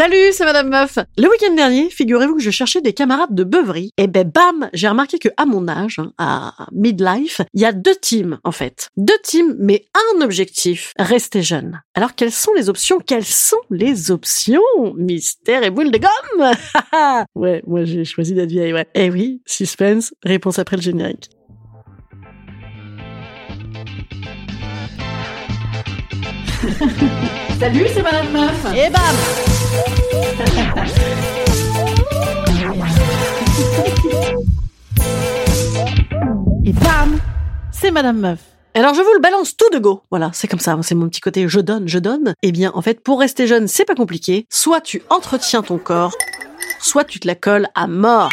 Salut, c'est Madame Meuf. Le week-end dernier, figurez-vous que je cherchais des camarades de beuverie. Et ben bam, j'ai remarqué que à mon âge, hein, à midlife, il y a deux teams en fait. Deux teams, mais un objectif, rester jeune. Alors quelles sont les options? Quelles sont les options? Mystère et boule de gomme Ouais, moi j'ai choisi d'être vieille, ouais. Eh oui, suspense, réponse après le générique. Salut, c'est Madame Meuf. Et bam Et bam C'est Madame Meuf. Alors je vous le balance tout de go. Voilà, c'est comme ça, c'est mon petit côté je donne, je donne. Eh bien, en fait, pour rester jeune, c'est pas compliqué. Soit tu entretiens ton corps, soit tu te la colles à mort.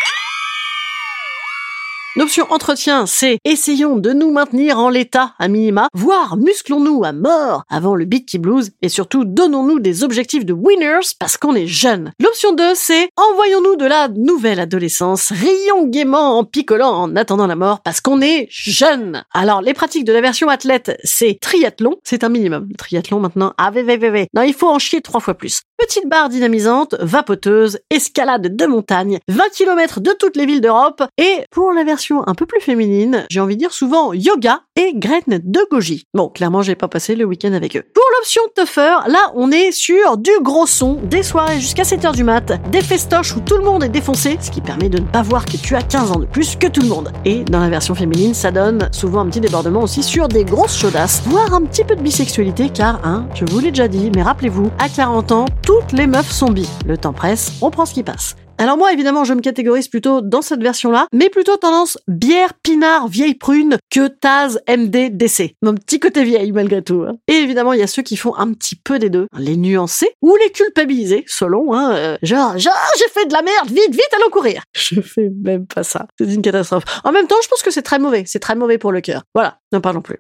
L'option entretien, c'est essayons de nous maintenir en l'état à minima, voire musclons-nous à mort avant le beat blues et surtout donnons-nous des objectifs de winners parce qu'on est jeune. L'option 2, c'est envoyons-nous de la nouvelle adolescence, rions gaiement en picolant en attendant la mort parce qu'on est jeune. Alors les pratiques de la version athlète, c'est triathlon, c'est un minimum. Triathlon maintenant, ah vé, vé. Non, il faut en chier trois fois plus. Petite barre dynamisante, vapoteuse, escalade de montagne, 20 km de toutes les villes d'Europe et pour la version un peu plus féminine, j'ai envie de dire souvent yoga et graines de goji. Bon, clairement, j'ai pas passé le week-end avec eux. L'option tougher, là, on est sur du gros son, des soirées jusqu'à 7h du mat, des festoches où tout le monde est défoncé, ce qui permet de ne pas voir que tu as 15 ans de plus que tout le monde. Et dans la version féminine, ça donne souvent un petit débordement aussi sur des grosses chaudasses, voire un petit peu de bisexualité, car, hein, je vous l'ai déjà dit, mais rappelez-vous, à 40 ans, toutes les meufs sont bi. Le temps presse, on prend ce qui passe. Alors moi, évidemment, je me catégorise plutôt dans cette version-là, mais plutôt tendance bière, pinard, vieille prune que Taz, MD, DC. Mon petit côté vieille, malgré tout. hein. Et évidemment, il y a ceux qui font un petit peu des deux. Les nuancer ou les culpabiliser, selon, hein. euh, genre, genre, j'ai fait de la merde, vite, vite, allons courir. Je fais même pas ça. C'est une catastrophe. En même temps, je pense que c'est très mauvais. C'est très mauvais pour le cœur. Voilà, n'en parlons plus.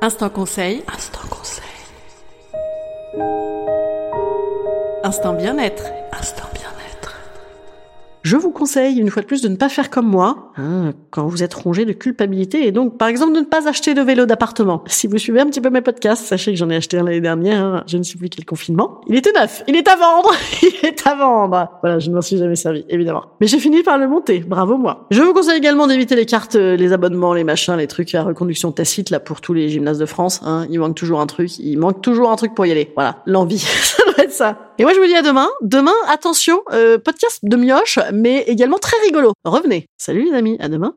Instant conseil. Instant conseil. Instant bien-être. Instant bien-être. Je vous conseille, une fois de plus, de ne pas faire comme moi, hein, quand vous êtes rongé de culpabilité, et donc, par exemple, de ne pas acheter de vélo d'appartement. Si vous suivez un petit peu mes podcasts, sachez que j'en ai acheté un l'année dernière, hein, je ne sais plus quel confinement. Il était neuf, il est à vendre, il est à vendre. Voilà, je ne m'en suis jamais servi, évidemment. Mais j'ai fini par le monter, bravo moi. Je vous conseille également d'éviter les cartes, euh, les abonnements, les machins, les trucs à reconduction tacite, là, pour tous les gymnases de France. Hein. Il manque toujours un truc, il manque toujours un truc pour y aller. Voilà, l'envie, Et moi, je vous dis à demain. Demain, attention, euh, podcast de mioche, mais également très rigolo. Revenez. Salut les amis, à demain.